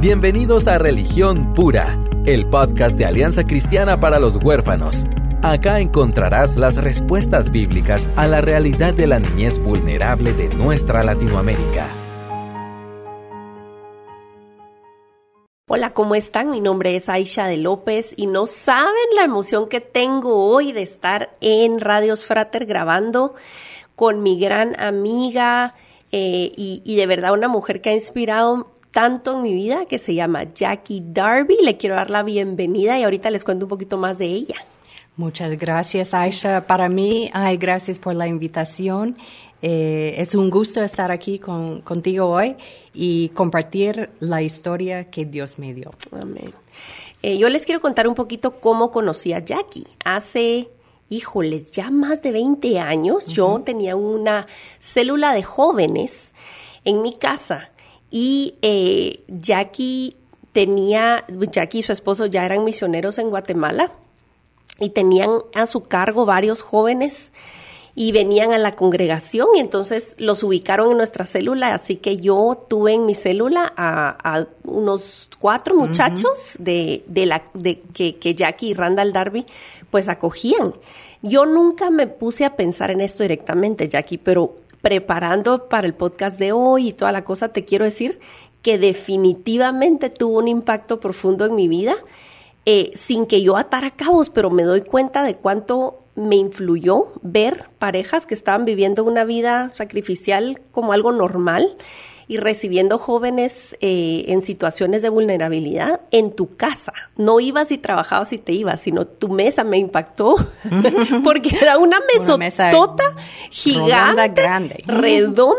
Bienvenidos a Religión Pura, el podcast de Alianza Cristiana para los Huérfanos. Acá encontrarás las respuestas bíblicas a la realidad de la niñez vulnerable de nuestra Latinoamérica. Hola, ¿cómo están? Mi nombre es Aisha de López y no saben la emoción que tengo hoy de estar en Radios Frater grabando con mi gran amiga eh, y, y de verdad una mujer que ha inspirado tanto en mi vida que se llama Jackie Darby. Le quiero dar la bienvenida y ahorita les cuento un poquito más de ella. Muchas gracias, Aisha. Para mí, ay, gracias por la invitación. Eh, es un gusto estar aquí con, contigo hoy y compartir la historia que Dios me dio. Amén. Eh, yo les quiero contar un poquito cómo conocí a Jackie. Hace, híjoles, ya más de 20 años, yo tenía una célula de jóvenes en mi casa y eh, Jackie tenía, Jackie y su esposo ya eran misioneros en Guatemala y tenían a su cargo varios jóvenes y venían a la congregación y entonces los ubicaron en nuestra célula, así que yo tuve en mi célula a, unos cuatro muchachos de, de, la, de que, que Jackie y Randall Darby pues acogían. Yo nunca me puse a pensar en esto directamente, Jackie, pero preparando para el podcast de hoy y toda la cosa, te quiero decir que definitivamente tuvo un impacto profundo en mi vida, eh, sin que yo atara cabos, pero me doy cuenta de cuánto me influyó ver parejas que estaban viviendo una vida sacrificial como algo normal y recibiendo jóvenes eh, en situaciones de vulnerabilidad en tu casa. No ibas y trabajabas y te ibas, sino tu mesa me impactó porque era una mesotota gigante, grande. redonda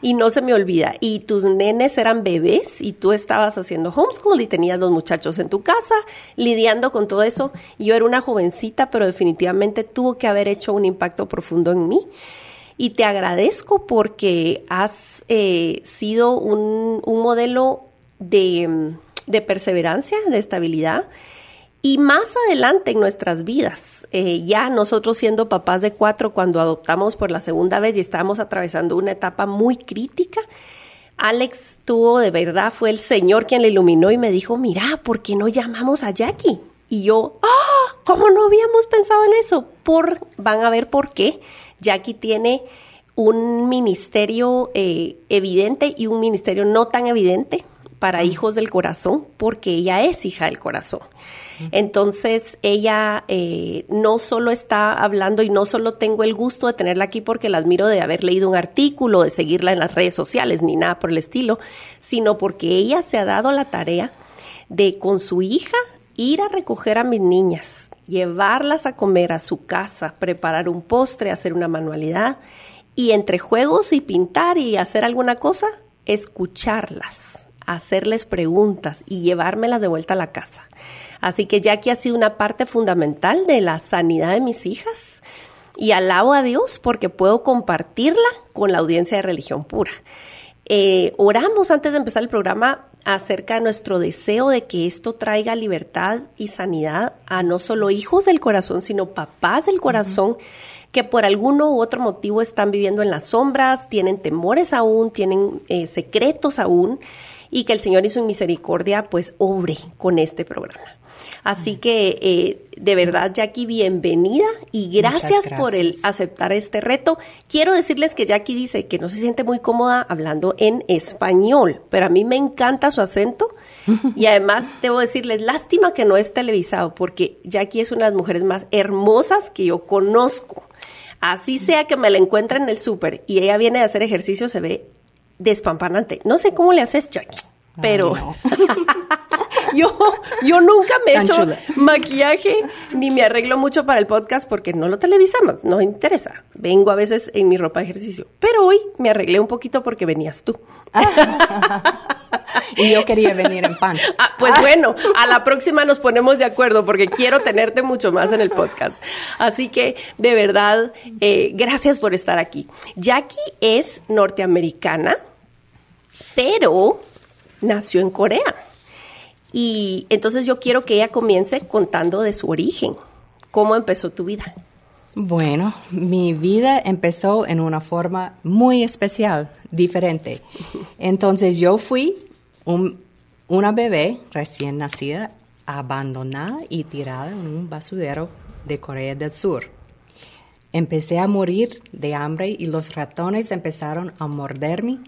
y no se me olvida. Y tus nenes eran bebés y tú estabas haciendo homeschool y tenías dos muchachos en tu casa lidiando con todo eso. Yo era una jovencita, pero definitivamente tuvo que haber hecho un impacto profundo en mí y te agradezco porque has eh, sido un, modelo de, perseverancia, de estabilidad. Y más adelante en nuestras vidas, eh, ya nosotros siendo papás de cuatro cuando adoptamos por la segunda vez y estábamos atravesando una etapa muy crítica, Alex tuvo de verdad, fue el Señor quien le iluminó y me dijo, mira, ¿por qué no llamamos a Jackie? Y yo, ¡ah! ¿Cómo no habíamos pensado en eso? Por, van a ver por qué. Jackie tiene un ministerio eh, evidente y un ministerio no tan evidente para hijos del corazón, porque ella es hija del corazón. Entonces, ella eh, no solo está hablando y no solo tengo el gusto de tenerla aquí porque la admiro de haber leído un artículo, de seguirla en las redes sociales, ni nada por el estilo, sino porque ella se ha dado la tarea de con su hija ir a recoger a mis niñas, llevarlas a comer a su casa, preparar un postre, hacer una manualidad y entre juegos y pintar y hacer alguna cosa, escucharlas, hacerles preguntas y llevármelas de vuelta a la casa. Así que Jackie ha sido una parte fundamental de la sanidad de mis hijas y alabo a Dios porque puedo compartirla con la audiencia de religión pura. Eh, oramos antes de empezar el programa acerca de nuestro deseo de que esto traiga libertad y sanidad a no solo hijos del corazón, sino papás del corazón que por alguno u otro motivo están viviendo en las sombras, tienen temores aún, tienen eh, secretos aún, y que el Señor y su misericordia pues obre con este programa. Así que eh, de verdad, Jackie, bienvenida y gracias, gracias, por el aceptar este reto. Quiero decirles que Jackie dice que no se siente muy cómoda hablando en español, pero a mí me encanta su acento y además debo decirles, lástima que no es televisado, porque Jackie es una de las mujeres más hermosas que yo conozco. Así sea que me la encuentre en el súper y ella viene a hacer ejercicio, se ve despampanante. No sé cómo le haces, Jackie, pero yo, yo nunca me he hecho maquillaje ni me arreglo mucho para el podcast porque no lo televisamos, no interesa. Vengo a veces en mi ropa de ejercicio, pero hoy me arreglé un poquito porque venías tú. y yo quería venir en pan. Ah, pues bueno, a la próxima nos ponemos de acuerdo porque quiero tenerte mucho más en el podcast. Así que, de verdad, eh, gracias por estar aquí. Jackie es norteamericana, pero nació en Corea. Y entonces yo quiero que ella comience contando de su origen. ¿Cómo empezó tu vida? Bueno, mi vida empezó en una forma muy especial, diferente. Entonces yo fui un una bebé recién nacida abandonada y tirada en un basurero de Corea del Sur. Empecé a morir de hambre y los ratones empezaron a morderme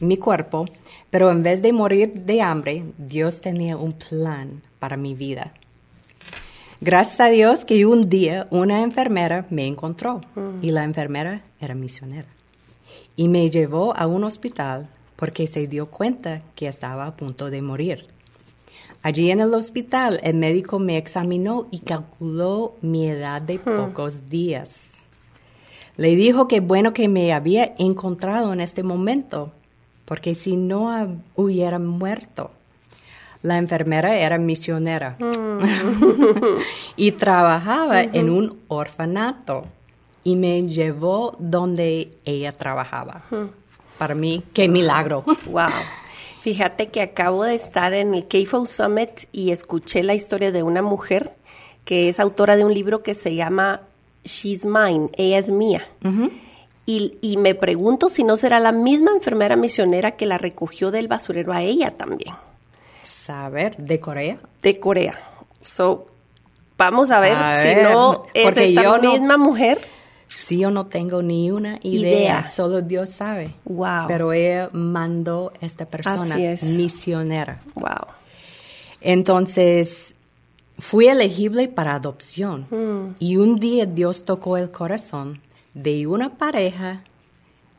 mi cuerpo, pero en vez de morir de hambre, Dios tenía un plan para mi vida. Gracias a Dios que un día una enfermera me encontró y la enfermera era misionera y me llevó a un hospital porque se dio cuenta que estaba a punto de morir. Allí en el hospital el médico me examinó y calculó mi edad de pocos días. Le dijo que bueno que me había encontrado en este momento, porque si no hubiera muerto. La enfermera era misionera y trabajaba en un orfanato y me llevó donde ella trabajaba. Para mí, qué milagro. Wow. Fíjate que acabo de estar en el KFO Summit y escuché la historia de una mujer que es autora de un libro que se llama She's Mine, ella es mía. Y, y, me pregunto si no será la misma enfermera misionera que la recogió del basurero a ella también. Saber, ¿de Corea? De Corea. So, vamos a ver si no es esta misma mujer Sí, yo no tengo ni una idea, solo Dios sabe. Wow. Pero ella mandó a esta persona misionera. Wow. Entonces, fui elegible para adopción. Hmm. Y un día Dios tocó el corazón de una pareja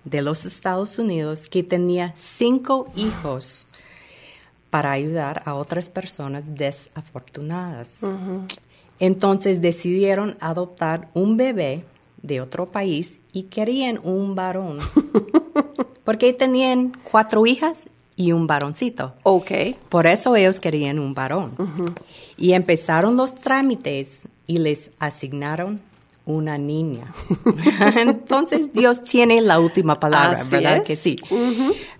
de los Estados Unidos que tenía cinco hijos para ayudar a otras personas desafortunadas. Entonces decidieron adoptar un bebé de otro país y querían un varón. Porque tenían cuatro hijas y un varoncito. Ok. Por eso ellos querían un varón. Y empezaron los trámites y les asignaron una niña. Entonces Dios tiene la última palabra, ¿verdad que sí?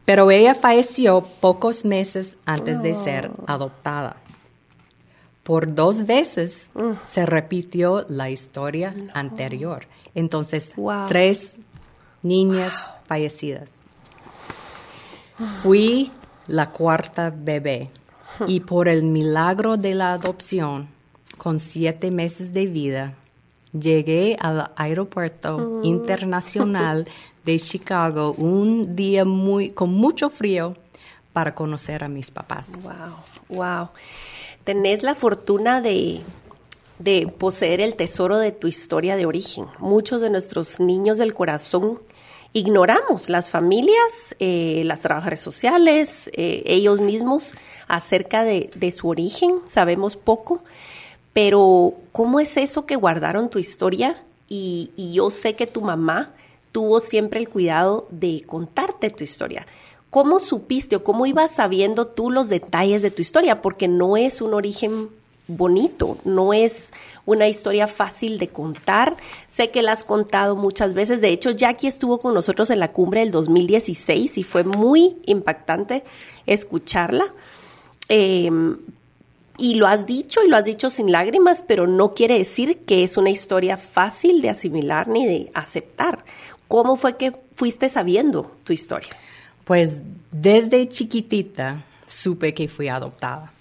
Pero ella falleció pocos meses antes de ser adoptada. Por dos veces se repitió la historia anterior. Entonces, tres niñas fallecidas. Fui la cuarta bebé y por el milagro de la adopción, con siete meses de vida, llegué al aeropuerto mm. internacional de Chicago un día muy, con mucho frío para conocer a mis papás. Wow, wow. Tenés la fortuna de de poseer el tesoro de tu historia de origen. Muchos de nuestros niños del corazón ignoramos, las familias, eh, las trabajadoras sociales, eh, ellos mismos, acerca de, su origen, sabemos poco, pero ¿cómo es eso que guardaron tu historia? Y, yo sé que tu mamá tuvo siempre el cuidado de contarte tu historia. ¿Cómo supiste o cómo ibas sabiendo tú los detalles de tu historia? Porque no es un origen bonito, no es una historia fácil de contar. Sé que la has contado muchas veces. De hecho, Jackie estuvo con nosotros en la cumbre del 2016 y fue muy impactante escucharla. Em, y lo has dicho y lo has dicho sin lágrimas, pero no quiere decir que es una historia fácil de asimilar ni de aceptar. ¿Cómo fue que fuiste sabiendo tu historia? Pues desde chiquitita supe que fui adoptada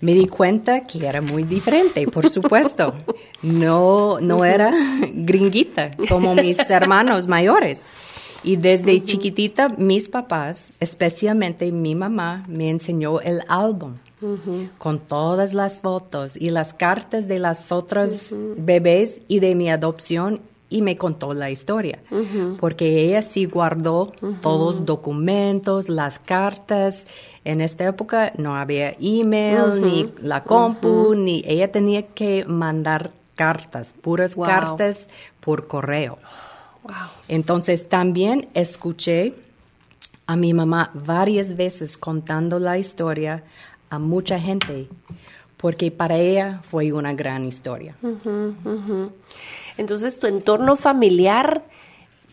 me di cuenta que era muy diferente, por supuesto. No, no era gringuita como mis hermanos mayores. Y desde chiquitita mis papás, especialmente mi mamá, me enseñó el álbum con todas las fotos y las cartas de las otras bebés y de mi adopción y me contó la historia, porque ella sí guardó todos los documentos, las cartas. En esta época no había email, ni la compu, ni ella tenía que mandar cartas, puras cartas por correo. Entonces también escuché a mi mamá varias veces contando la historia a mucha gente, porque para ella fue una gran historia. Entonces tu entorno familiar,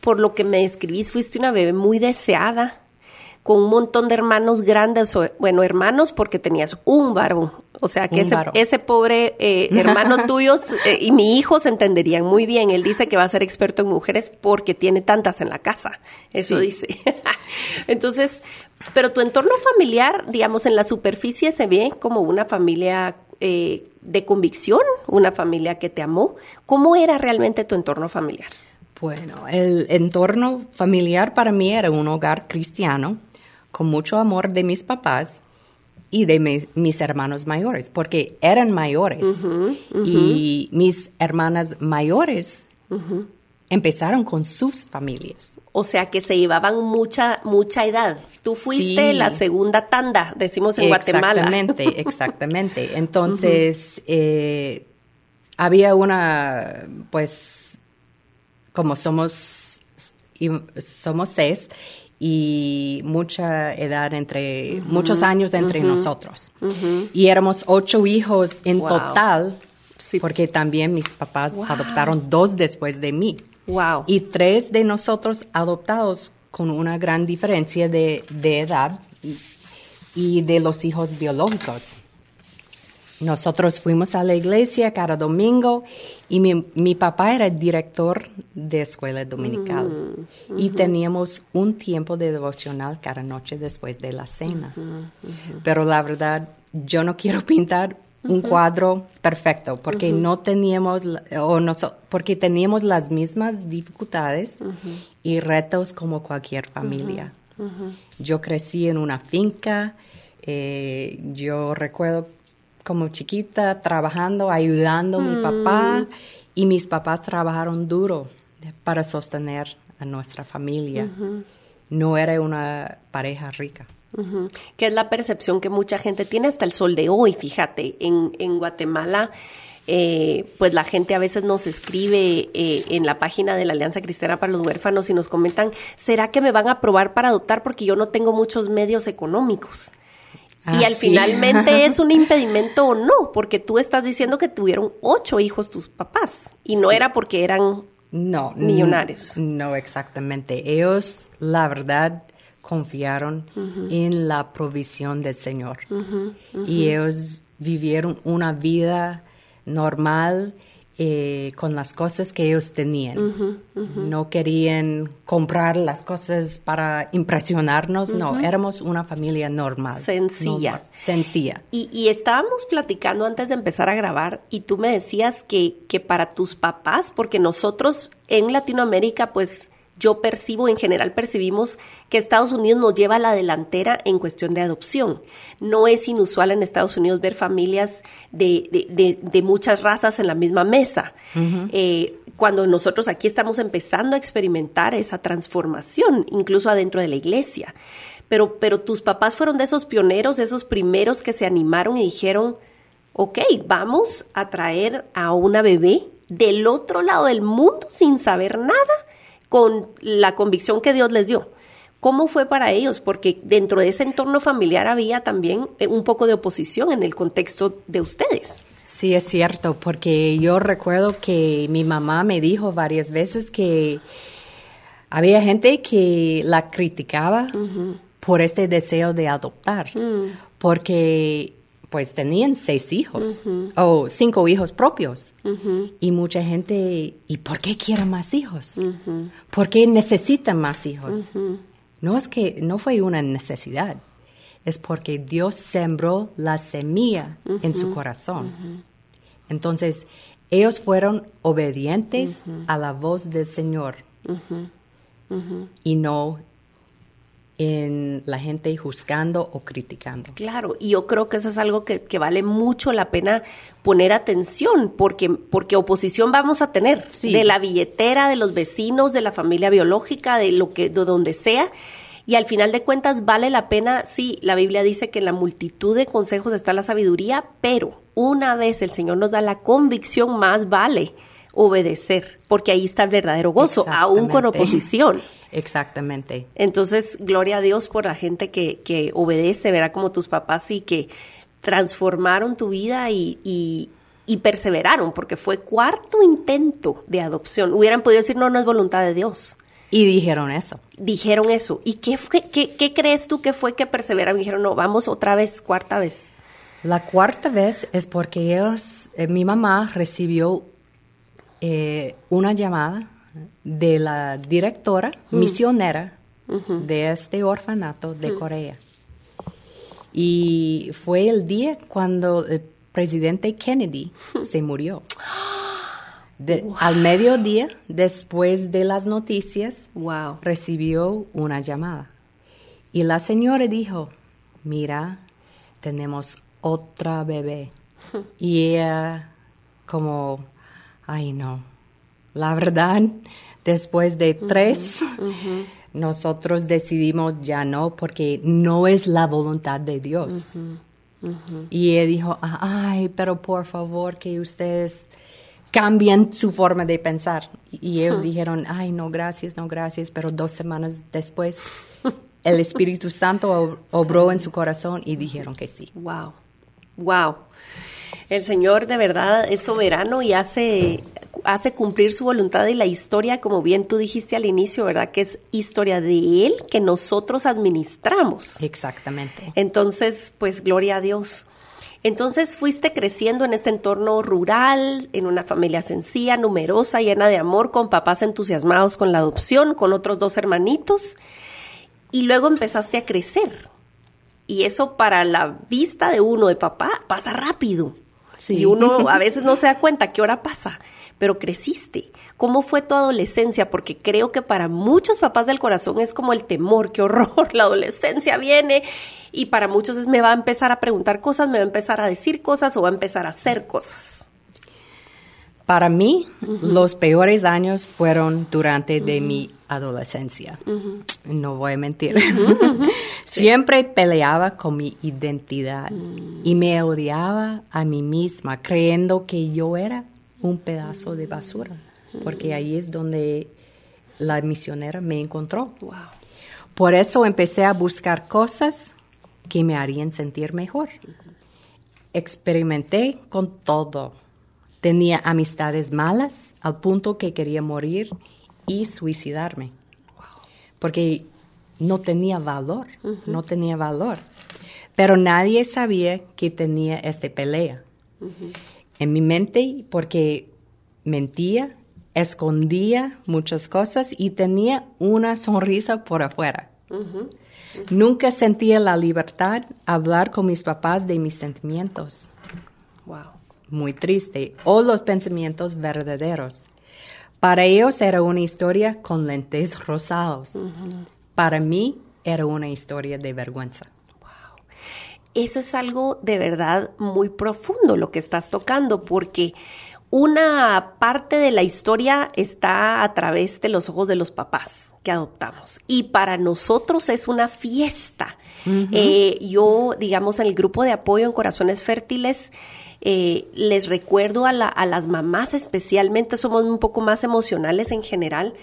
por lo que me describís, fuiste una bebé muy deseada, con un montón de hermanos grandes, bueno, hermanos porque tenías un varón, O sea, que ese, ese pobre eh, hermano tuyo eh, y mi hijo se entenderían muy bien. Él dice que va a ser experto en mujeres porque tiene tantas en la casa. Eso Sí. dice. Entonces, pero tu entorno familiar, digamos, en la superficie se ve como una familia eh, de convicción, una familia que te amó. ¿Cómo era realmente tu entorno familiar? Bueno, el entorno familiar para mí era un hogar cristiano, con mucho amor de mis papás y de mis, mis hermanos mayores, porque eran mayores. Y mis hermanas mayores empezaron con sus familias. O sea, que se llevaban mucha, mucha edad. Tú fuiste Sí. la segunda tanda, decimos en Guatemala. Exactamente, exactamente. Entonces, eh, había una, pues, como somos, somos seis y mucha edad entre, muchos años entre nosotros. Y éramos ocho hijos en Wow. total, Sí. porque también mis papás Wow. adoptaron dos después de mí. Wow. Y tres de nosotros adoptados con una gran diferencia de, de edad y de los hijos biológicos. Nosotros fuimos a la iglesia cada domingo y mi, mi papá era director de escuela dominical. Y teníamos un tiempo de devocional cada noche después de la cena. Pero la verdad, yo no quiero pintar un cuadro perfecto porque no teníamos o noso- porque teníamos las mismas dificultades y retos como cualquier familia. Yo crecí en una finca, eh, yo recuerdo como chiquita trabajando, ayudando a mi papá y mis papás trabajaron duro para sostener a nuestra familia. No era una pareja rica. Que es la percepción que mucha gente tiene hasta el sol de hoy, fíjate, en, en Guatemala, eh, pues la gente a veces nos escribe eh, en la página de la Alianza Cristiana para los Huérfanos y nos comentan, ¿será que me van a aprobar para adoptar porque yo no tengo muchos medios económicos? Y Ah, al sí. finalmente es un impedimento o no, porque tú estás diciendo que tuvieron ocho hijos tus papás y no era porque eran No, Millonarios. No, exactamente. Ellos, la verdad, confiaron en la provisión del Señor. Y ellos vivieron una vida normal eh, con las cosas que ellos tenían. No querían comprar las cosas para impresionarnos, no, éramos una familia normal. Sencilla. normal, sencilla. Y, y estábamos platicando antes de empezar a grabar y tú me decías que, que para tus papás, porque nosotros en Latinoamérica, pues yo percibo, en general percibimos que Estados Unidos nos lleva a la delantera en cuestión de adopción. No es inusual en Estados Unidos ver familias de, de, de- de muchas razas en la misma mesa. Eh, cuando nosotros aquí estamos empezando a experimentar esa transformación, incluso adentro de la iglesia. Pero, pero tus papás fueron de esos pioneros, de esos primeros que se animaron y dijeron, ok, vamos a traer a una bebé del otro lado del mundo sin saber nada, con la convicción que Dios les dio. ¿Cómo fue para ellos? Porque dentro de ese entorno familiar había también eh, un poco de oposición en el contexto de ustedes. Sí, es cierto, porque yo recuerdo que mi mamá me dijo varias veces que había gente que la criticaba por este deseo de adoptar, porque pues tenían seis hijos o cinco hijos propios. Y mucha gente, ¿y por qué quieren más hijos? ¿Por qué necesitan más hijos? No es que no fue una necesidad, es porque Dios sembró la semilla en su corazón. Entonces, ellos fueron obedientes a la voz del Señor. Y no en la gente juzgando o criticando. Claro, y yo creo que eso es algo que, que vale mucho la pena poner atención, porque, porque oposición vamos a tener, Sí. de la billetera, de los vecinos, de la familia biológica, de lo que, de donde sea. Y al final de cuentas vale la pena, sí, la Biblia dice que en la multitud de consejos está la sabiduría, pero una vez el Señor nos da la convicción, más vale obedecer, porque ahí está el verdadero gozo, aún con oposición. Exactamente. Entonces, gloria a Dios por la gente que, que obedece, verá como tus papás y que transformaron tu vida y, y, y perseveraron, porque fue cuarto intento de adopción. Hubieran podido decir, no, no es voluntad de Dios. Y dijeron eso. Dijeron eso. ¿Y qué, fue, qué, qué crees tú que fue que perseveraron? Dijeron, no, vamos otra vez, cuarta vez. La cuarta vez es porque ellos, eh, mi mamá recibió eh, una llamada de la directora misionera de este orfanato de Corea. Y fue el día cuando el presidente Kennedy se murió. Al mediodía, después de las noticias, Wow. recibió una llamada. Y la señora dijo, mira, tenemos otra bebé. y ella como, ay no, la verdad, después de tres, nosotros decidimos ya no, porque no es la voluntad de Dios. Y ella dijo, ay, pero por favor que ustedes cambien su forma de pensar. Y ellos dijeron, ay, no, gracias, no, gracias. Pero dos semanas después, el Espíritu Santo ob- obró en su corazón y dijeron que sí. Wow. Wow. El Señor de verdad es soberano y hace, hace cumplir su voluntad y la historia, como bien tú dijiste al inicio, ¿verdad? Que es historia de Él que nosotros administramos. Exactamente. Entonces, pues gloria a Dios. Entonces fuiste creciendo en este entorno rural, en una familia sencilla, numerosa, llena de amor, con papás entusiasmados con la adopción, con otros dos hermanitos, y luego empezaste a crecer. Y eso para la vista de uno de papá pasa rápido. Sí. Y uno a veces no se da cuenta qué hora pasa, pero creciste. ¿Cómo fue tu adolescencia? Porque creo que para muchos papás del corazón es como el temor, qué horror, la adolescencia viene y para muchos es me va a empezar a preguntar cosas, me va a empezar a decir cosas o va a empezar a hacer cosas. Para mí, los peores años fueron durante de mi adolescencia. No voy a mentir. Siempre peleaba con mi identidad y me odiaba a mí misma, creyendo que yo era un pedazo de basura, porque ahí es donde la misionera me encontró. Wow. Por eso empecé a buscar cosas que me harían sentir mejor. Experimenté con todo. Tenía amistades malas al punto que quería morir y suicidarme. Porque no tenía valor, no tenía valor. Pero nadie sabía que tenía esta pelea. En mi mente, porque mentía, escondía muchas cosas y tenía una sonrisa por afuera. Nunca sentía la libertad hablar con mis papás de mis sentimientos. Wow. Muy triste. O los pensamientos verdaderos. Para ellos era una historia con lentes rosados. Para mí era una historia de vergüenza. Eso es algo de verdad muy profundo lo que estás tocando, porque una parte de la historia está a través de los ojos de los papás que adoptamos. Y para nosotros es una fiesta. Eh, yo, digamos, en el grupo de apoyo en Corazones Fértiles, eh, les recuerdo a, la- a las mamás especialmente, somos un poco más emocionales en general,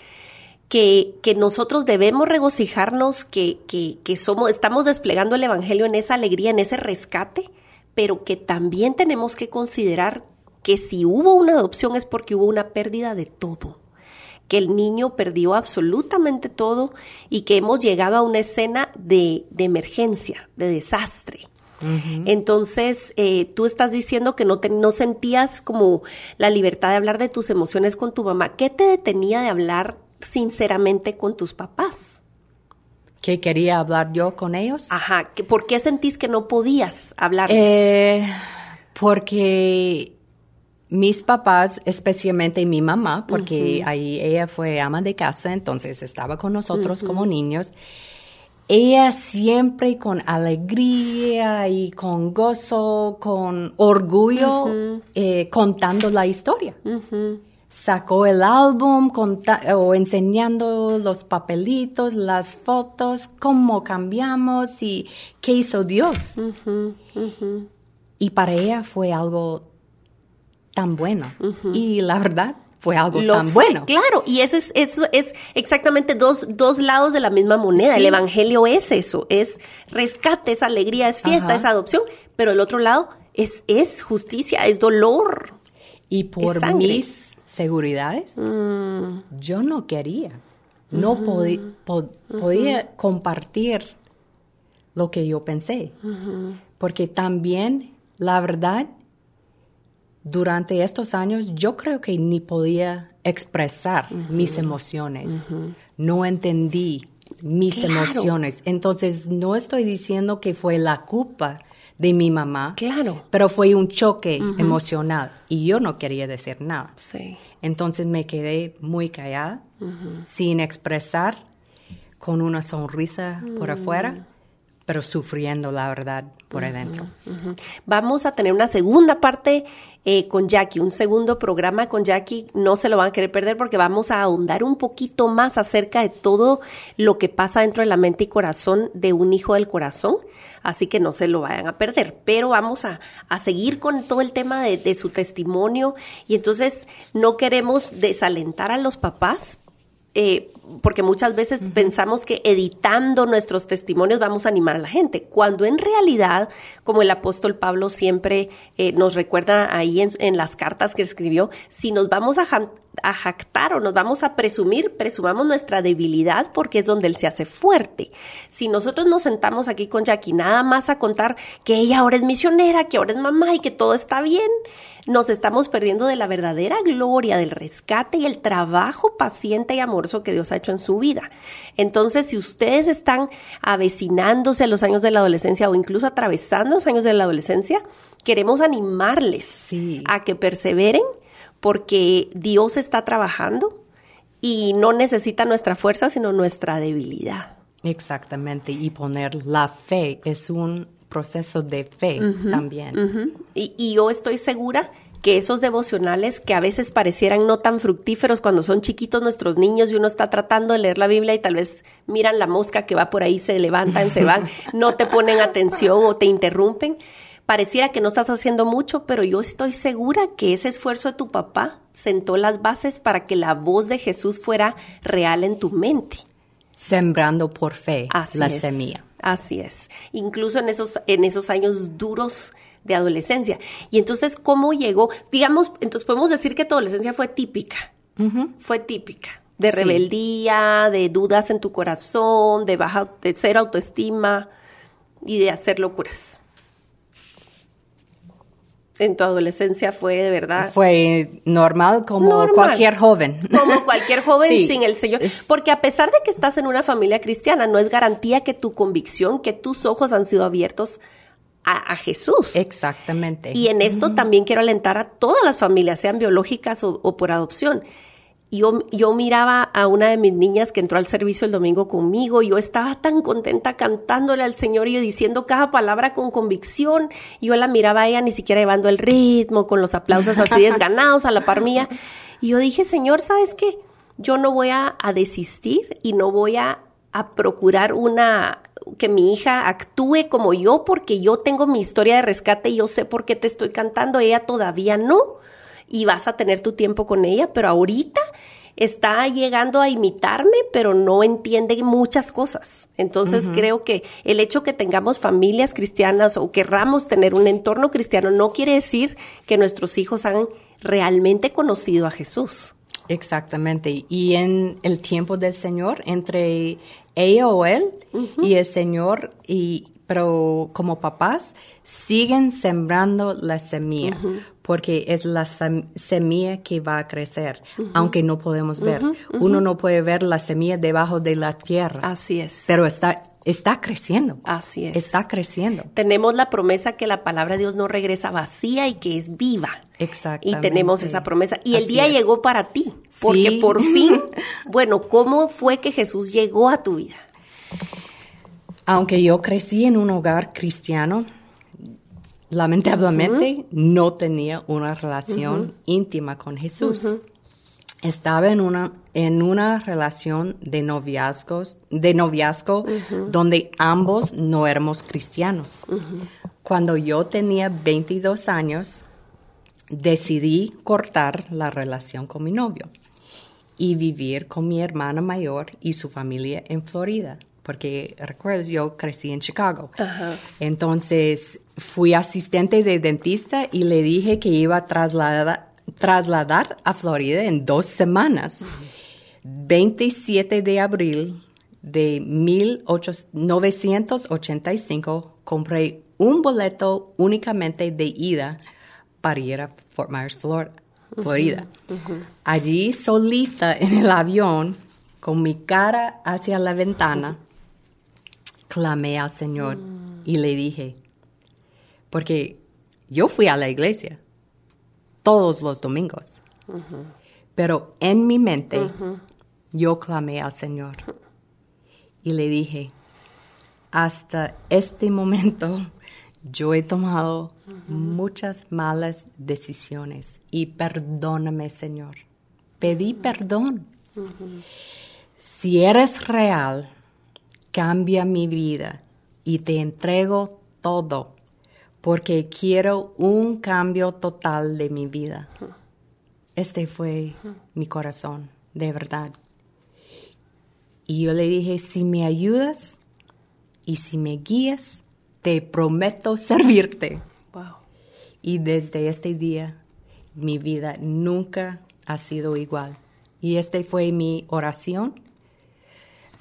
que, que nosotros debemos regocijarnos, que, que, somos, estamos desplegando el Evangelio en esa alegría, en ese rescate, pero que también tenemos que considerar que si hubo una adopción es porque hubo una pérdida de todo, que el niño perdió absolutamente todo y que hemos llegado a una escena de, de emergencia, de desastre. Entonces, eh, tú estás diciendo que no, te, no sentías como la libertad de hablar de tus emociones con tu mamá. ¿Qué te detenía de hablar sinceramente con tus papás? ¿Qué quería hablar yo con ellos? Ajá, ¿por qué sentís que no podías hablar? Eh, porque mis papás, especialmente mi mamá, porque ahí ella fue ama de casa, entonces estaba con nosotros como niños. Ella siempre con alegría y con gozo, con orgullo, eh, contando la historia. Sacó el álbum o enseñando los papelitos, las fotos, cómo cambiamos y qué hizo Dios. Y para ella fue algo tan bueno. Y la verdad, fue algo Lo tan fue, bueno. Claro, y eso es, eso es exactamente dos, dos lados de la misma moneda. El Evangelio es eso, es rescate, es alegría, es fiesta, Ajá. es adopción, pero el otro lado es, es justicia, es dolor. Y por mis seguridades, yo no quería. No podía compartir lo que yo pensé. Porque también La verdad, durante estos años yo creo que ni podía expresar mis emociones. No entendí mis emociones. Entonces, no estoy diciendo que fue la culpa de mi mamá. Claro. Pero fue un choque emocional y yo no quería decir nada. Sí. Entonces me quedé muy callada, sin expresar, con una sonrisa por afuera, pero sufriendo la verdad por adentro. Vamos a tener una segunda parte eh, con Jackie, un segundo programa con Jackie. No se lo van a querer perder porque vamos a ahondar un poquito más acerca de todo lo que pasa dentro de la mente y corazón de un hijo del corazón. Así que no se lo vayan a perder. Pero vamos a, a seguir con todo el tema de, de su testimonio. Y entonces no queremos desalentar a los papás, eh, porque muchas veces pensamos que editando nuestros testimonios vamos a animar a la gente, cuando en realidad, como el apóstol Pablo siempre eh, nos recuerda ahí en, las cartas que escribió, si nos vamos a, a, jactar o nos vamos a presumir, presumamos nuestra debilidad porque es donde él se hace fuerte. Si nosotros nos sentamos aquí con Jackie nada más a contar que ella ahora es misionera, que ahora es mamá y que todo está bien, nos estamos perdiendo de la verdadera gloria, del rescate y el trabajo paciente y amoroso que Dios ha hecho en su vida. Entonces, si ustedes están avecinándose a los años de la adolescencia o incluso atravesando los años de la adolescencia, queremos animarles a que perseveren porque Dios está trabajando y no necesita nuestra fuerza, sino nuestra debilidad. Exactamente, y poner la fe es un proceso de fe también. y, yo estoy segura que esos devocionales que a veces parecieran no tan fructíferos cuando son chiquitos nuestros niños y uno está tratando de leer la Biblia y tal vez miran la mosca que va por ahí, se levantan, se van, no te ponen atención o te interrumpen. Pareciera que no estás haciendo mucho, pero yo estoy segura que ese esfuerzo de tu papá sentó las bases para que la voz de Jesús fuera real en tu mente. Sembrando por fe la semilla. Así es. Incluso en esos, en esos años duros de adolescencia. Y entonces, ¿cómo llegó? Digamos, entonces podemos decir que tu adolescencia fue típica. Fue típica. De rebeldía, de dudas en tu corazón, de baja, de cero autoestima y de hacer locuras en tu adolescencia fue de verdad. Fue normal como cualquier joven. Como cualquier joven sin el Señor. Porque a pesar de que estás en una familia cristiana, no es garantía que tu convicción, que tus ojos han sido abiertos a, Jesús. Exactamente. Y en esto también quiero alentar a todas las familias, sean biológicas o por adopción yo, yo miraba a una de mis niñas que entró al servicio el domingo conmigo, y yo estaba tan contenta cantándole al Señor y yo diciendo cada palabra con convicción, y yo la miraba a ella ni siquiera llevando el ritmo, con los aplausos así desganados a la par mía, y yo dije, Señor, ¿sabes qué? Yo no voy a, desistir y no voy a, a procurar una que mi hija actúe como yo porque yo tengo mi historia de rescate y yo sé por qué te estoy cantando, ella todavía no y vas a tener tu tiempo con ella, pero ahorita está llegando a imitarme, pero no entiende muchas cosas. Entonces creo que el hecho que tengamos familias cristianas o querramos tener un entorno cristiano no quiere decir que nuestros hijos han realmente conocido a Jesús. Exactamente. Y en el tiempo del Señor, entre ella o él y el Señor, y, pero como papás, siguen sembrando la semilla, porque es la semilla que va a crecer, aunque no podemos ver. Uno no puede ver la semilla debajo de la tierra. Así es. Pero está está creciendo. Así es. Está creciendo. Tenemos la promesa que la palabra de Dios no regresa vacía y que es viva. Exacto. Y tenemos esa promesa. Y el día llegó para ti. Porque por fin, bueno, ¿cómo fue que Jesús llegó a tu vida? Aunque yo crecí en un hogar cristiano, lamentablemente no tenía una relación íntima con Jesús. Estaba en una, en una relación de noviazgos, de noviazgo donde ambos no éramos cristianos. Cuando yo tenía 22 años, decidí cortar la relación con mi novio y vivir con mi hermana mayor y su familia en Florida porque recuerdas, yo crecí en Chicago. Entonces fui asistente de dentista y le dije que iba a trasladar, trasladar a Florida en dos semanas. 27 de abril de 1985 compré un boleto únicamente de ida para ir a Fort Myers, Florida. Allí solita en el avión, con mi cara hacia la ventana, clamé al Señor y le dije, porque yo fui a la iglesia todos los domingos, pero en mi mente yo clamé al Señor y le dije, hasta este momento yo he tomado muchas malas decisiones y perdóname, Señor. Pedí perdón. Si eres real, cambia mi vida y te entrego todo porque quiero un cambio total de mi vida. Este fue mi corazón, de verdad. Y yo le dije, si me ayudas y si me guías, te prometo servirte. Y desde este día, mi vida nunca ha sido igual. Y esta fue mi oración.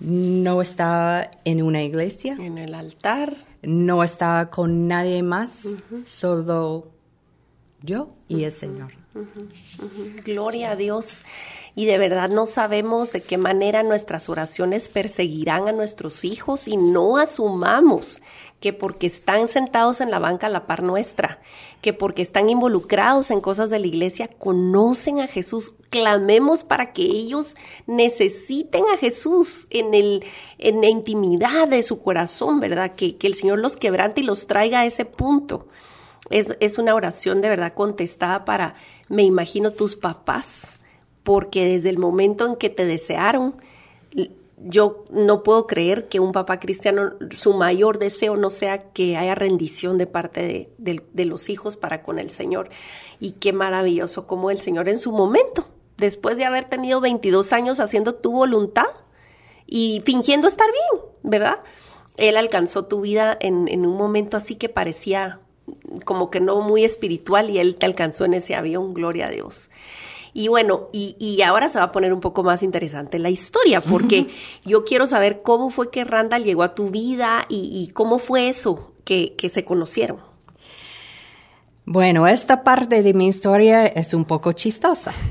No estaba en una iglesia. En el altar. No estaba con nadie más, solo yo y el Señor. Gloria a Dios y de verdad no sabemos de qué manera nuestras oraciones perseguirán a nuestros hijos y no asumamos que porque están sentados en la banca a la par nuestra, que porque están involucrados en cosas de la iglesia, conocen a Jesús. Clamemos para que ellos necesiten a Jesús en, el, en la intimidad de su corazón, ¿verdad? Que, que el Señor los quebrante y los traiga a ese punto. Es, es una oración de verdad contestada para, me imagino, tus papás porque desde el momento en que te desearon, yo no puedo creer que un papá cristiano, su mayor deseo no sea que haya rendición de parte de, los hijos para con el Señor. Y qué maravilloso como el Señor en su momento, después de haber tenido 22 años haciendo tu voluntad y fingiendo estar bien, ¿verdad? Él alcanzó tu vida en, en un momento así que parecía como que no muy espiritual y Él te alcanzó en ese avión, gloria a Dios. Y bueno, y, ahora se va a poner un poco más interesante la historia, porque yo quiero saber cómo fue que Randall llegó a tu vida y, cómo fue eso que, que se conocieron. Bueno, esta parte de mi historia es un poco chistosa.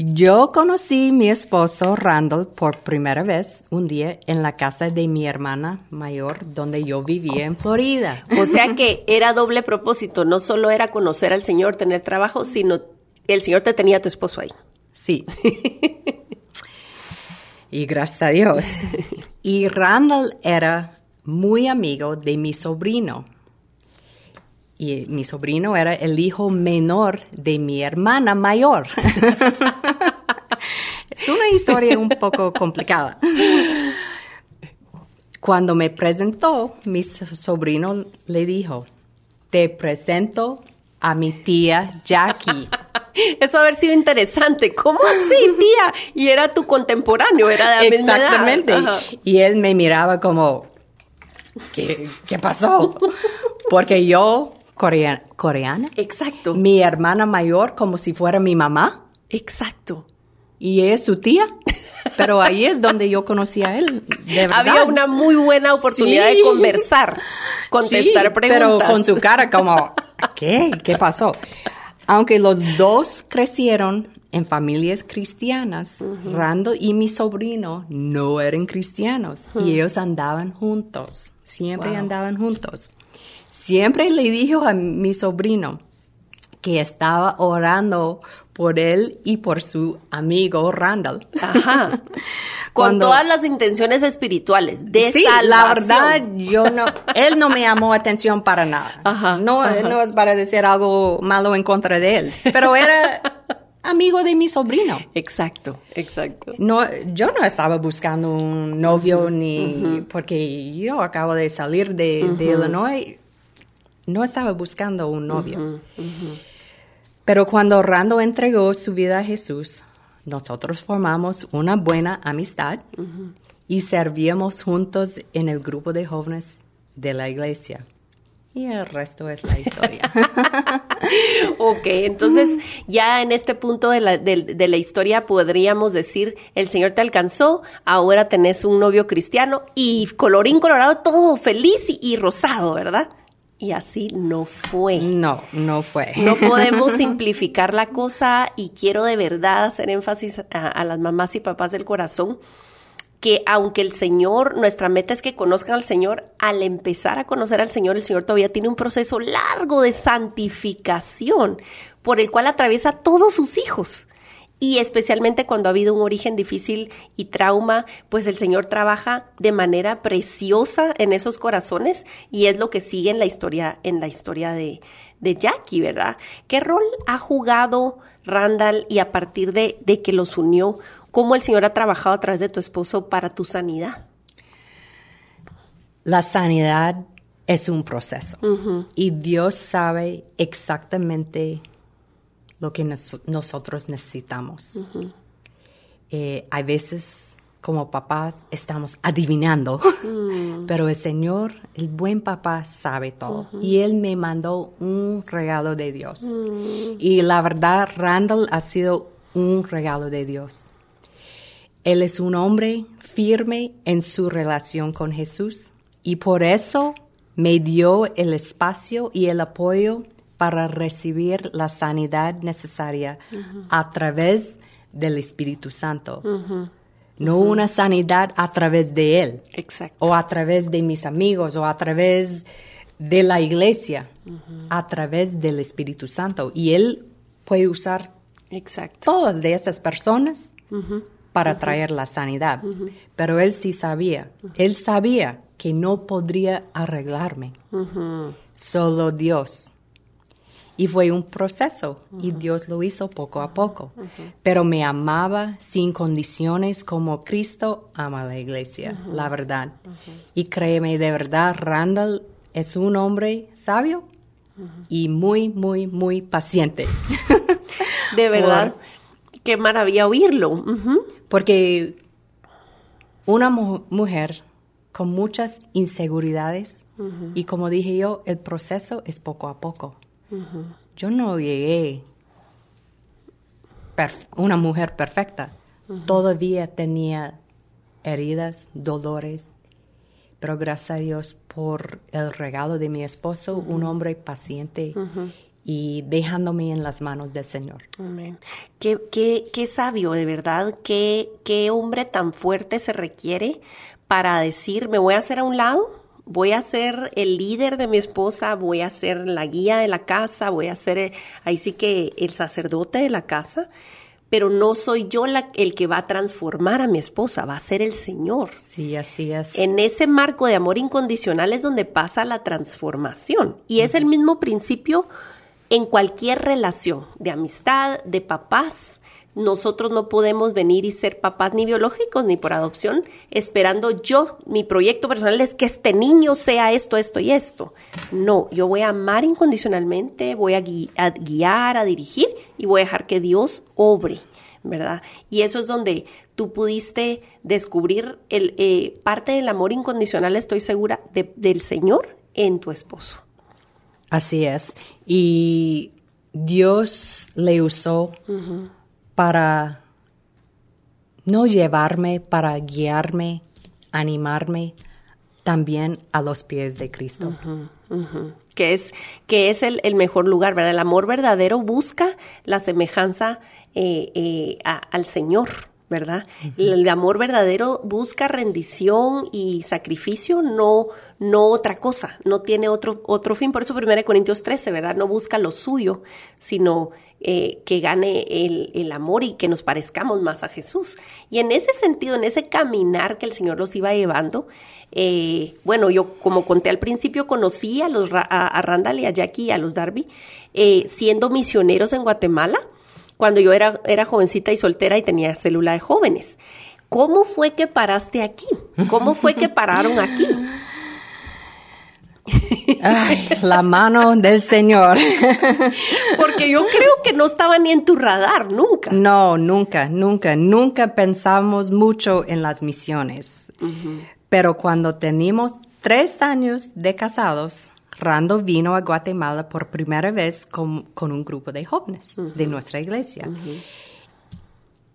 Yo conocí a mi esposo Randall por primera vez un día en la casa de mi hermana mayor donde yo vivía en Florida. O sea que era doble propósito, no solo era conocer al Señor, tener trabajo, sino el Señor te tenía a tu esposo ahí. Sí. y gracias a Dios. Y Randall era muy amigo de mi sobrino y mi sobrino era el hijo menor de mi hermana mayor. es una historia un poco complicada. Cuando me presentó, mi sobrino le dijo, te presento a mi tía Jackie. Eso haber sido interesante. ¿Cómo así, tía? Y era tu contemporáneo, era de la Exactamente. Y él me miraba como, ¿qué, ¿qué pasó? Porque yo coreana. Exacto. Mi hermana mayor como si fuera mi mamá. Exacto. Y es su tía. Pero ahí es donde yo conocí a él. De verdad. Había una muy buena oportunidad de conversar, contestar preguntas. Pero con su cara como, ¿qué? ¿Qué pasó? Aunque los dos crecieron en familias cristianas, Rando y mi sobrino no eran cristianos y ellos andaban juntos, siempre andaban juntos. Siempre le dijo a mi sobrino que estaba orando por él y por su amigo Randall. Ajá. Con todas las intenciones espirituales de sí, la verdad, yo no, él no me llamó atención para nada. Ajá, no, no es para decir algo malo en contra de él, pero era amigo de mi sobrino. Exacto, exacto. No, yo no estaba buscando un novio ni porque yo acabo de salir de, de Illinois no estaba buscando un novio. Pero cuando Rando entregó su vida a Jesús, nosotros formamos una buena amistad y servíamos juntos en el grupo de jóvenes de la iglesia. Y el resto es la historia. ok, entonces ya en este punto de la, de, la, historia podríamos decir, el Señor te alcanzó, ahora tenés un novio cristiano y colorín colorado, todo feliz y, rosado, ¿verdad? Y así no fue. No, no fue. No podemos simplificar la cosa y quiero de verdad hacer énfasis a las mamás y papás del corazón que aunque el Señor, nuestra meta es que conozcan al Señor, al empezar a conocer al Señor, el Señor todavía tiene un proceso largo de santificación por el cual atraviesa a todos sus hijos. Y especialmente cuando ha habido un origen difícil y trauma, pues el Señor trabaja de manera preciosa en esos corazones y es lo que sigue en la historia, en la historia de, de Jackie, ¿verdad? ¿Qué rol ha jugado Randall y a partir de, de que los unió? cómo el Señor ha trabajado a través de tu esposo para tu sanidad. La sanidad es un proceso y Dios sabe exactamente lo que nosotros necesitamos. Eh, hay veces como papás estamos adivinando, mm. pero el Señor, el buen papá, sabe todo. Y Él me mandó un regalo de Dios. Mm. Y la verdad, Randall ha sido un regalo de Dios. Él es un hombre firme en su relación con Jesús y por eso me dio el espacio y el apoyo para recibir la sanidad necesaria a través del Espíritu Santo. No una sanidad a través de Él. O a través de mis amigos o a través de la iglesia. A través del Espíritu Santo. Y Él puede usar todas de estas personas para traer la sanidad. Pero él sí sabía, él sabía que no podría arreglarme, solo Dios. Y fue un proceso y Dios lo hizo poco a poco. Pero me amaba sin condiciones como Cristo ama a la iglesia, la verdad. Y créeme, de verdad, Randall es un hombre sabio y muy, muy, muy paciente. De verdad, qué maravilla oírlo. Porque una mujer con muchas inseguridades y como dije yo, el proceso es poco a poco. Yo no llegué una mujer perfecta. Todavía tenía heridas, dolores, pero gracias a Dios por el regalo de mi esposo, un hombre paciente y dejándome en las manos del Señor. Amén. Qué, qué, qué sabio, de verdad, qué, qué hombre tan fuerte se requiere para decir, me voy a hacer a un lado, voy a ser el líder de mi esposa, voy a ser la guía de la casa, voy a ser, eh, ahí sí que el sacerdote de la casa, pero no soy yo la, el que va a transformar a mi esposa, va a ser el Señor. Sí, así es. En ese marco de amor incondicional es donde pasa la transformación. Y es el mismo principio en cualquier relación de amistad, de papás, nosotros no podemos venir y ser papás ni biológicos ni por adopción esperando yo, mi proyecto personal es que este niño sea esto, esto y esto. No, yo voy a amar incondicionalmente, voy a, guiar, a dirigir y voy a dejar que Dios obre, ¿verdad? Y eso es donde tú pudiste descubrir el, eh, parte del amor incondicional, estoy segura, del Señor en tu esposo. Así es. Y Dios le usó para no llevarme, para guiarme, animarme también a los pies de Cristo. Que es, que es el, mejor lugar, ¿verdad? El amor verdadero busca la semejanza eh, eh, al Señor. ¿Verdad? El amor verdadero busca rendición y sacrificio, no, no otra cosa, no tiene otro, otro fin. Por eso 1 Corintios 13, ¿verdad? No busca lo suyo, sino eh, que gane el, el, amor y que nos parezcamos más a Jesús. Y en ese sentido, en ese caminar que el Señor los iba llevando, eh, bueno, yo como conté al principio, conocí a, los, a, Randall y a Jackie y a los Darby eh, siendo misioneros en Guatemala cuando yo era, era jovencita y soltera y tenía célula de jóvenes. ¿Cómo fue que paraste aquí? ¿Cómo fue que pararon aquí? Ay, la mano del Señor. Porque yo creo que no estaba ni en tu radar, nunca. No, nunca, nunca, nunca pensamos mucho en las misiones. Pero cuando teníamos tres años de casados, Rando vino a Guatemala por primera vez con, con un grupo de jóvenes de nuestra iglesia.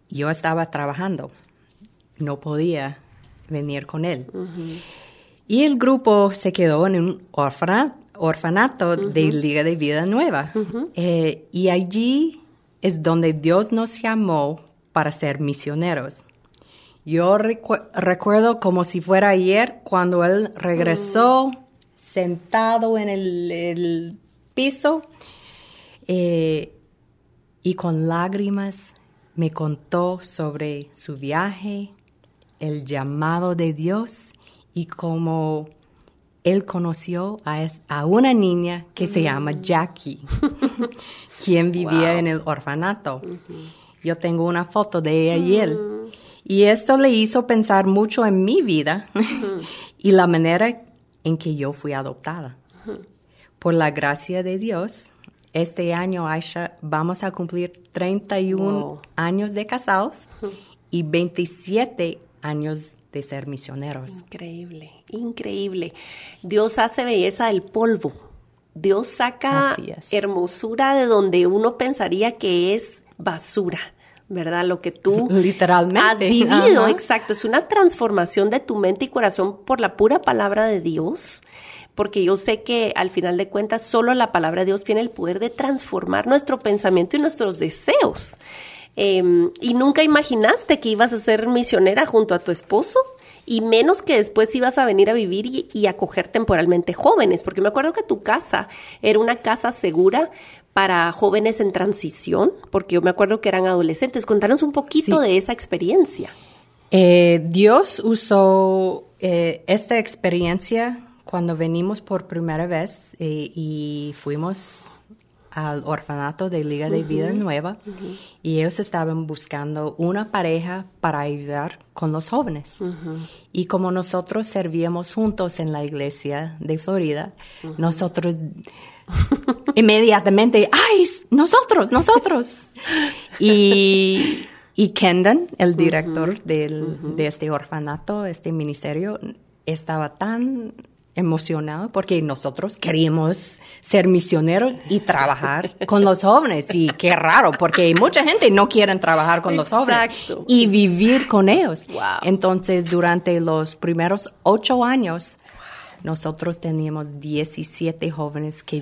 Yo estaba trabajando, no podía venir con él. Y el grupo se quedó en un orfanato de Liga de Vida Nueva. Eh, y allí es donde Dios nos llamó para ser misioneros. Yo recuerdo como si fuera ayer cuando él regresó sentado en el, piso eh, y con lágrimas me contó sobre su viaje, el llamado de Dios y cómo él conoció a, una niña que se llama mm. Jackie, quien vivía en el orfanato. Yo tengo una foto de ella y él. Mm. Y esto le hizo pensar mucho en mi vida y la manera en que yo fui adoptada. Por la gracia de Dios, este año, Aisha, vamos a cumplir 31 años de casados y 27 años de ser misioneros. Increíble, increíble. Dios hace belleza del polvo. Dios saca hermosura de donde uno pensaría que es basura. ¿Verdad? Lo que tú literalmente has vivido, exacto, es una transformación de tu mente y corazón por la pura palabra de Dios, porque yo sé que al final de cuentas solo la palabra de Dios tiene el poder de transformar nuestro pensamiento y nuestros deseos. Em, y nunca imaginaste que ibas a ser misionera junto a tu esposo y menos que después ibas a venir a vivir y, y, acoger temporalmente jóvenes, porque me acuerdo que tu casa era una casa segura para jóvenes en transición, porque yo me acuerdo que eran adolescentes. Contanos un poquito de esa experiencia. Eh, Dios usó eh, esta experiencia cuando venimos por primera vez eh, y fuimos al orfanato de Liga de Vida Nueva y ellos estaban buscando una pareja para ayudar con los jóvenes. Y como nosotros servíamos juntos en la iglesia de Florida, nosotros inmediatamente, ¡ay, nosotros, nosotros! Y, y Kendon, el director del, de este orfanato, este ministerio, estaba tan emocionado porque nosotros queríamos ser misioneros y trabajar con los jóvenes. Y qué raro, porque mucha gente no quiere trabajar con los jóvenes y vivir con ellos. Entonces, durante los primeros ocho años, nosotros teníamos 17 jóvenes que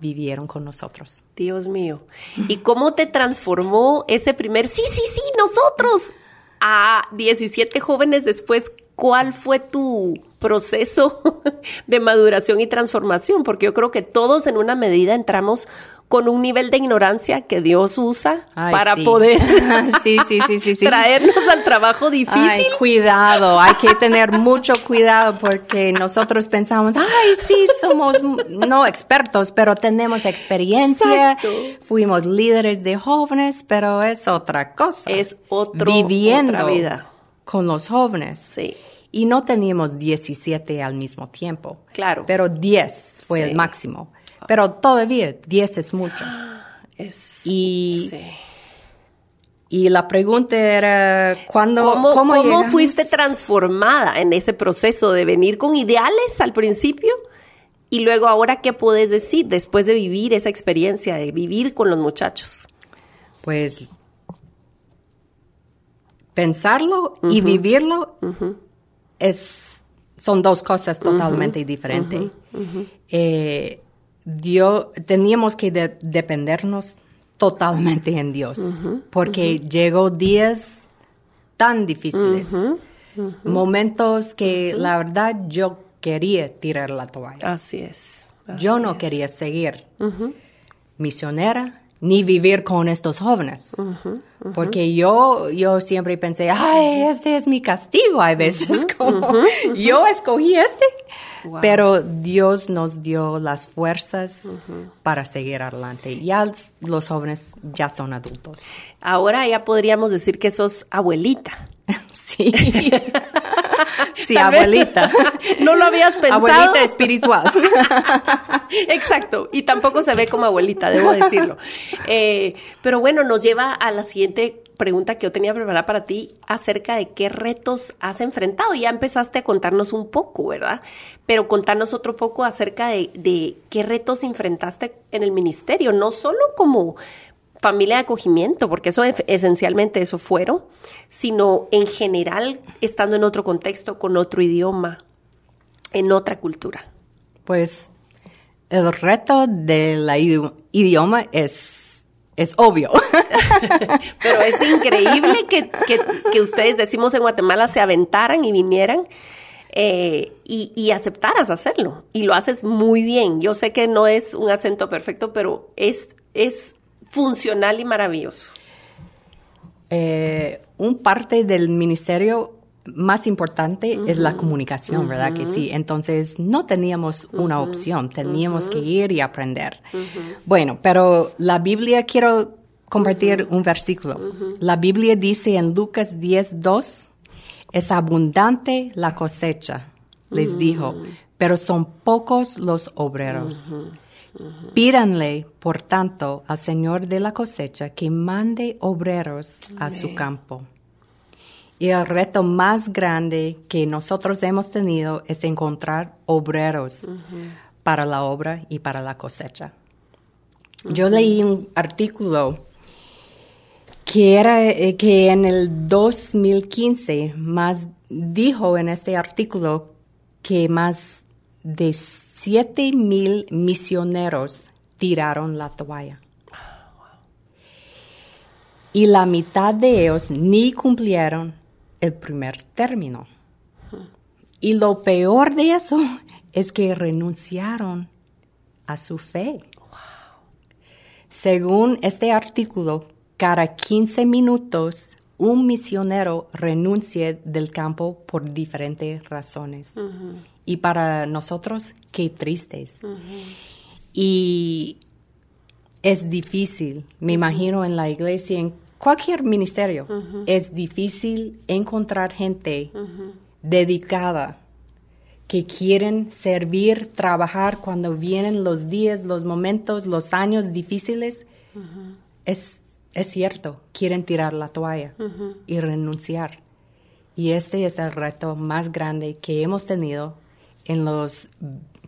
vivieron con nosotros. Dios mío. ¿Y cómo te transformó ese primer, sí, sí, sí, nosotros, a 17 jóvenes después? ¿Cuál fue tu proceso de maduración y transformación? Porque yo creo que todos en una medida entramos con un nivel de ignorancia que Dios usa para poder sí, sí, sí, traernos al trabajo difícil. Ay, cuidado, hay que tener mucho cuidado porque nosotros pensamos, ay, sí, somos no expertos, pero tenemos experiencia, fuimos líderes de jóvenes, pero es otra cosa. Es otro, Viviendo otra vida. con los jóvenes. Sí. Y no teníamos 17 al mismo tiempo. Claro. Pero 10 fue el máximo. Pero todavía 10 es mucho. Es, y, y la pregunta era, ¿cuándo, ¿cómo, cómo, fuiste transformada en ese proceso de venir con ideales al principio? Y luego ahora, ¿qué puedes decir después de vivir esa experiencia, de vivir con los muchachos? Pues pensarlo y vivirlo es, son dos cosas totalmente diferentes. Eh, Dios, teníamos que dependernos totalmente en Dios, porque llegó días tan difíciles, momentos que la verdad yo quería tirar la toalla. Así es. yo no quería seguir misionera ni vivir con estos jóvenes. Porque yo, yo siempre pensé, ay, este es mi castigo. Hay veces como yo escogí este. Pero Dios nos dio las fuerzas para seguir adelante. Ya los jóvenes ya son adultos. Ahora ya podríamos decir que sos abuelita. sí. sí, abuelita. no lo habías pensado. Abuelita espiritual. Exacto. Y tampoco se ve como abuelita, debo decirlo. Eh, pero bueno, nos lleva a la siguiente pregunta que yo tenía preparada para ti acerca de qué retos has enfrentado. Ya empezaste a contarnos un poco, ¿verdad? Pero contarnos otro poco acerca de, de qué retos enfrentaste en el ministerio, no solo como familia de acogimiento, porque eso esencialmente eso fueron, sino en general estando en otro contexto, con otro idioma, en otra cultura. Pues el reto del idioma es, es obvio. Pero es increíble que, que, ustedes, decimos en Guatemala, se aventaran y vinieran. Eh, y, y, aceptaras hacerlo. Y lo haces muy bien. Yo sé que no es un acento perfecto, pero es, es funcional y maravilloso. Eh, un parte del ministerio más importante es la comunicación, ¿verdad? Que sí. Entonces no teníamos una opción, teníamos que ir y aprender. Bueno, pero la Biblia quiero compartir un versículo. La Biblia dice en Lucas 10, 2, es abundante la cosecha, les dijo, pero son pocos los obreros. Pídanle, por tanto, al Señor de la cosecha que mande obreros a su campo. Y el reto más grande que nosotros hemos tenido es encontrar obreros para la obra y para la cosecha. Yo leí un artículo que era eh, que en el 2015 más dijo en este artículo que más de siete mil misioneros tiraron la toalla. Y la mitad de ellos ni cumplieron el primer término. Y lo peor de eso es que renunciaron a su fe. Según este artículo, cada 15 minutos un misionero renuncia del campo por diferentes razones. Y para nosotros, qué tristes. Y es difícil, me imagino en la iglesia, en cualquier ministerio, es difícil encontrar gente dedicada que quieren servir, trabajar cuando vienen los días, los momentos, los años difíciles. es, es cierto, quieren tirar la toalla y renunciar. Y este es el reto más grande que hemos tenido en los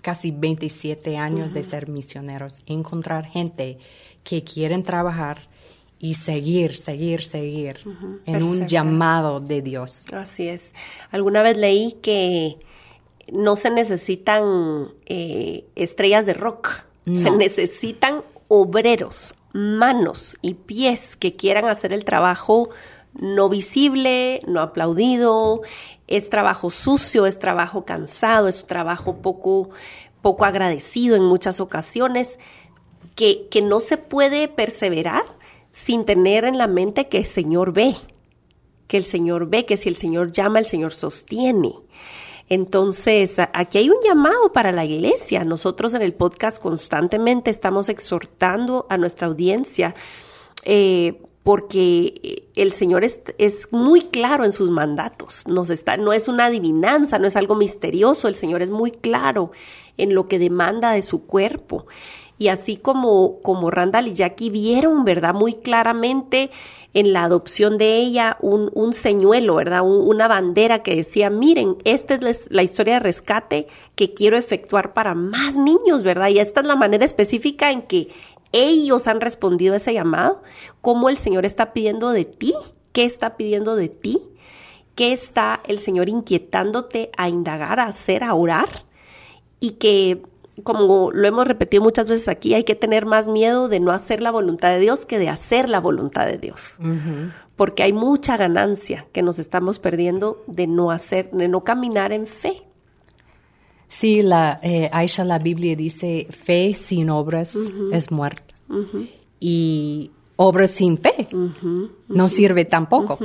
casi 27 años de ser misioneros, encontrar gente que quieren trabajar y seguir, seguir, seguir en un llamado de Dios. Así es. Alguna vez leí que no se necesitan eh, estrellas de rock, se necesitan obreros, manos y pies que quieran hacer el trabajo no visible, no aplaudido, es trabajo sucio, es trabajo cansado, es trabajo poco, poco agradecido en muchas ocasiones, que, que no se puede perseverar sin tener en la mente que el Señor ve, que el Señor ve, que si el Señor llama, el Señor sostiene. Entonces, aquí hay un llamado para la iglesia. Nosotros en el podcast constantemente estamos exhortando a nuestra audiencia eh, porque el Señor es, es, muy claro en sus mandatos. No es una adivinanza, no es algo misterioso. El Señor es muy claro en lo que demanda de su cuerpo. Y así como, como Randall y Jackie vieron, ¿verdad? Muy claramente en la adopción de ella un, un señuelo, ¿verdad? una bandera que decía, miren, esta es la historia de rescate que quiero efectuar para más niños, ¿verdad? Y esta es la manera específica en que ellos han respondido a ese llamado, cómo el Señor está pidiendo de ti, qué está pidiendo de ti, qué está el Señor inquietándote a indagar, a hacer, a orar, y que como lo hemos repetido muchas veces aquí, hay que tener más miedo de no hacer la voluntad de Dios que de hacer la voluntad de Dios. Porque hay mucha ganancia que nos estamos perdiendo de no hacer, de no caminar en fe. Sí, la, eh, Aisha, la Biblia dice, fe sin obras es muerta. Y obras sin fe no sirve tampoco.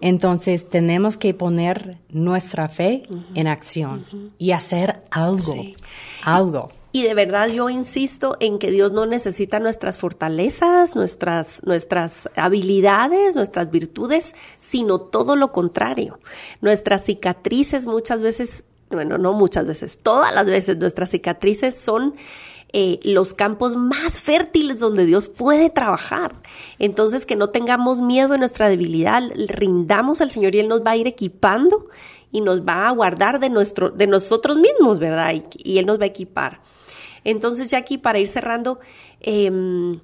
Entonces tenemos que poner nuestra fe en acción y hacer algo, algo. Y de verdad yo insisto en que Dios no necesita nuestras fortalezas, nuestras, nuestras habilidades, nuestras virtudes, sino todo lo contrario. Nuestras cicatrices muchas veces bueno, no muchas veces, todas las veces nuestras cicatrices son eh, los campos más fértiles donde Dios puede trabajar. Entonces, que no tengamos miedo de nuestra debilidad, rindamos al Señor y Él nos va a ir equipando y nos va a guardar de, nuestro, de nosotros mismos, ¿verdad? Y, Él nos va a equipar. Entonces, ya aquí para ir cerrando, em,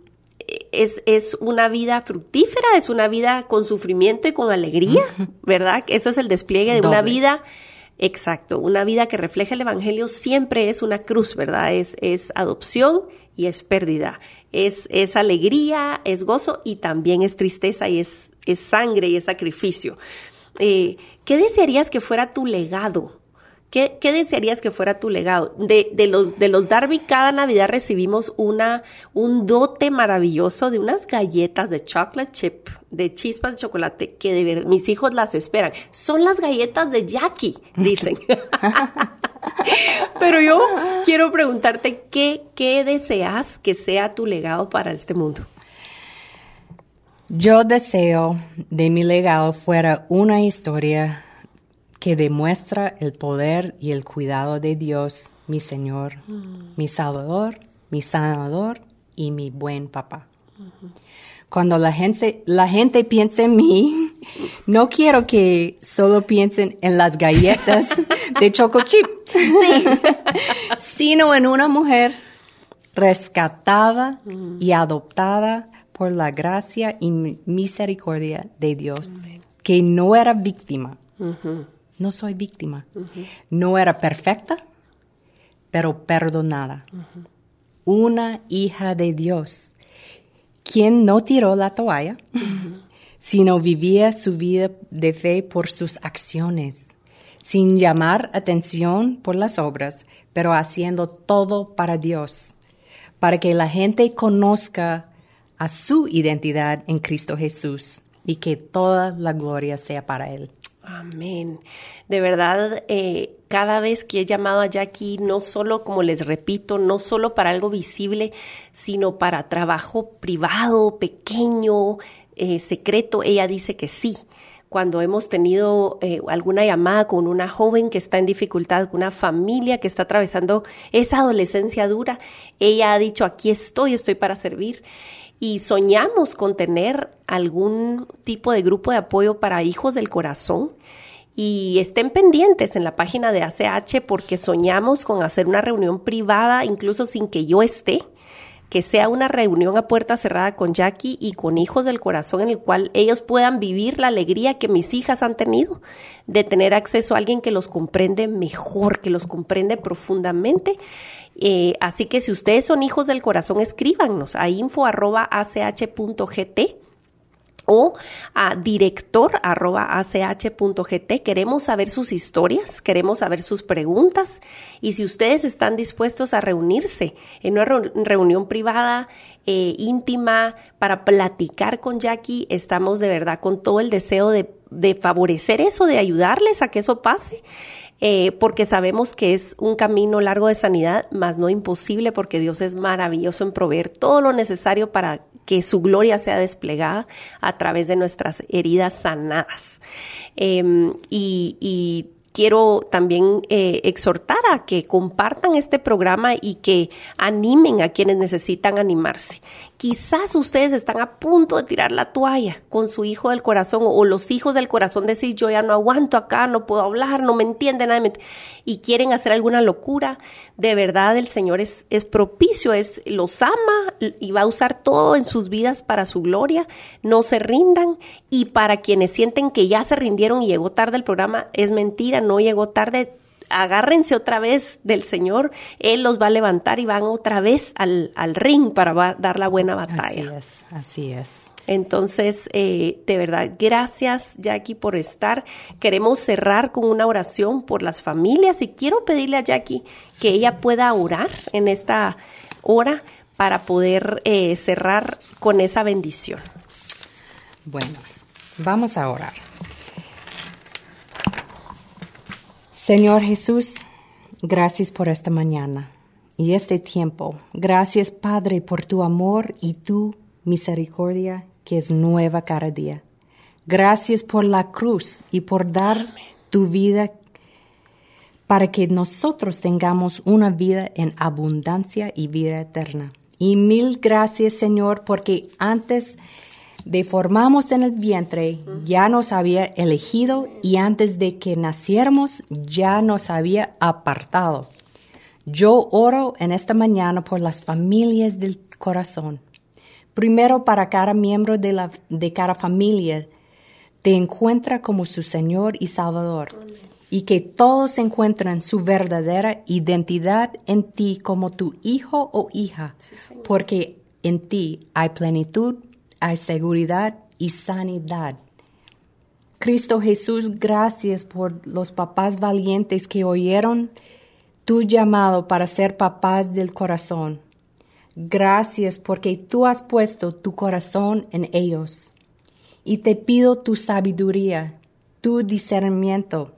es, es, una vida fructífera, es una vida con sufrimiento y con alegría, ¿verdad? Eso es el despliegue de una vida, exacto, una vida que refleja el Evangelio siempre es una cruz, ¿verdad? Es, es adopción y es pérdida, es, es alegría, es gozo y también es tristeza y es, es sangre y es sacrificio. Eh, ¿Qué desearías que fuera tu legado? ¿Qué, desearías que fuera tu legado? De, de, los, de los Darby, cada Navidad recibimos una, un dote maravilloso de unas galletas de chocolate chip, de chispas de chocolate, que de ver, mis hijos las esperan. Son las galletas de Jackie, dicen. Pero yo quiero preguntarte, ¿qué, ¿qué deseas que sea tu legado para este mundo? Yo deseo de mi legado fuera una historia que demuestra el poder y el cuidado de Dios, mi Señor, mm. mi Salvador, mi Sanador y mi buen papá. Cuando la gente, la gente piensa en mí, no quiero que solo piensen en las galletas de Choco Chip, sino en una mujer rescatada mm. y adoptada por la gracia y misericordia de Dios, que no era víctima, no soy víctima. No era perfecta, pero perdonada. Una hija de Dios, quien no tiró la toalla, sino vivía su vida de fe por sus acciones, sin llamar atención por las obras, pero haciendo todo para Dios, para que la gente conozca a su identidad en Cristo Jesús y que toda la gloria sea para Él. Amén. De verdad, eh, cada vez que he llamado a Jackie, no solo, como les repito, no solo para algo visible, sino para trabajo privado, pequeño, eh, secreto, ella dice que sí. Cuando hemos tenido eh, alguna llamada con una joven que está en dificultad, una familia que está atravesando esa adolescencia dura, ella ha dicho, aquí estoy, estoy para servir y soñamos con tener algún tipo de grupo de apoyo para hijos del corazón. Y estén pendientes en la página de ACH porque soñamos con hacer una reunión privada, incluso sin que yo esté, que sea una reunión a puerta cerrada con Jackie y con hijos del corazón en el cual ellos puedan vivir la alegría que mis hijas han tenido de tener acceso a alguien que los comprende mejor, que los comprende profundamente eh, así que si ustedes son hijos del corazón, escríbanos a info.ach.gt o a director.ach.gt. Queremos saber sus historias, queremos saber sus preguntas y si ustedes están dispuestos a reunirse en una reunión privada, eh, íntima, para platicar con Jackie, estamos de verdad con todo el deseo de, de favorecer eso, de ayudarles a que eso pase. Eh, porque sabemos que es un camino largo de sanidad, mas no imposible, porque Dios es maravilloso en proveer todo lo necesario para que su gloria sea desplegada a través de nuestras heridas sanadas. Em, y, quiero también eh, exhortar a que compartan este programa y que animen a quienes necesitan animarse. Quizás ustedes están a punto de tirar la toalla con su hijo del corazón o los hijos del corazón decir yo ya no aguanto acá, no puedo hablar, no me entienden nada y quieren hacer alguna locura. De verdad el Señor es, es propicio, es, los ama y va a usar todo en sus vidas para su gloria. No se rindan y para quienes sienten que ya se rindieron y llegó tarde el programa, es mentira, no llegó tarde agárrense otra vez del Señor, Él los va a levantar y van otra vez al, ring para dar la buena batalla. Así es, así es. Entonces, eh, de verdad, gracias Jackie por estar. Queremos cerrar con una oración por las familias y quiero pedirle a Jackie que ella pueda orar en esta hora para poder eh, cerrar con esa bendición. Bueno, vamos a orar. Señor Jesús, gracias por esta mañana y este tiempo. Gracias, Padre, por tu amor y tu misericordia que es nueva cada día. Gracias por la cruz y por dar tu vida para que nosotros tengamos una vida en abundancia y vida eterna. Y mil gracias, Señor, porque antes de formamos en el vientre ya nos había elegido y antes de que naciéramos ya nos había apartado. Yo oro en esta mañana por las familias del corazón. Primero para cada miembro de, la, de cada familia te encuentra como su Señor y Salvador y que todos encuentren su verdadera identidad en ti como tu hijo o hija, porque en ti hay plenitud, hay seguridad y sanidad. Cristo Jesús, gracias por los papás valientes que oyeron tu llamado para ser papás del corazón. Gracias porque tú has puesto tu corazón en ellos. Y te pido tu sabiduría, tu discernimiento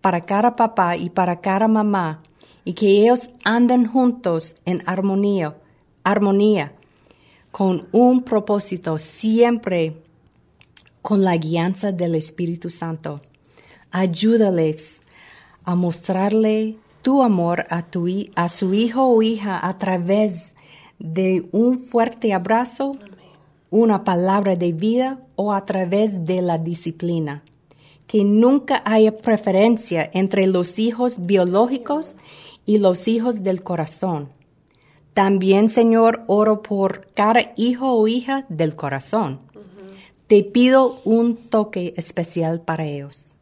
para cada papá y para cada mamá y que ellos anden juntos en armonía, armonía, con un propósito siempre con la guianza del Espíritu Santo. Ayúdales a mostrarle tu amor a, tu, a su hijo o hija a través de un fuerte abrazo, una palabra de vida o a través de la disciplina. Que nunca haya preferencia entre los hijos biológicos y los hijos del corazón. También, Señor, oro por cada hijo o hija del corazón. Te pido un toque especial para ellos.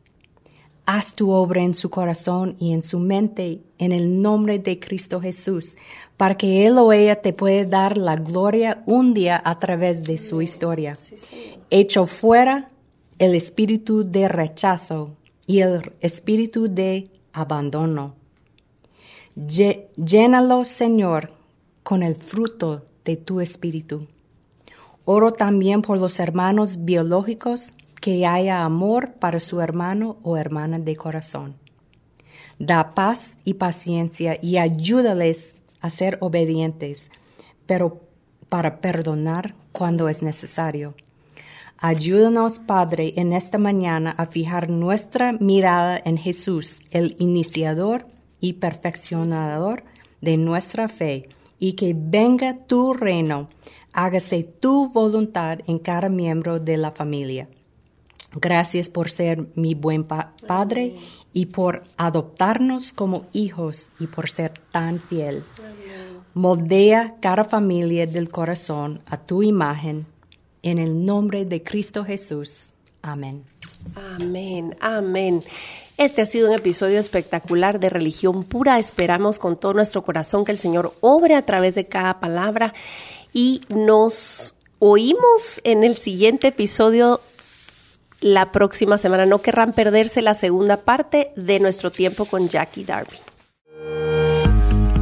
Haz tu obra en su corazón y en su mente en el nombre de Cristo Jesús, para que Él o ella te pueda dar la gloria un día a través de su historia. Hecho fuera el espíritu de rechazo y el espíritu de abandono. Llénalo, Señor, con el fruto de tu espíritu. Oro también por los hermanos biológicos que haya amor para su hermano o hermana de corazón. Da paz y paciencia y ayúdales a ser obedientes, pero para perdonar cuando es necesario. Ayúdanos, Padre, en esta mañana a fijar nuestra mirada en Jesús, el iniciador y perfeccionador de nuestra fe, y que venga tu reino, hágase tu voluntad en cada miembro de la familia. Gracias por ser mi buen Padre y por adoptarnos como hijos y por ser tan fiel. Moldea cada familia del corazón a tu imagen. En el nombre de Cristo Jesús. Amén. Amén, amén. Este ha sido un episodio espectacular de religión pura. Esperamos con todo nuestro corazón que el Señor obre a través de cada palabra y nos oímos en el siguiente episodio la próxima semana. No querrán perderse la segunda parte de nuestro tiempo con Jackie Darby.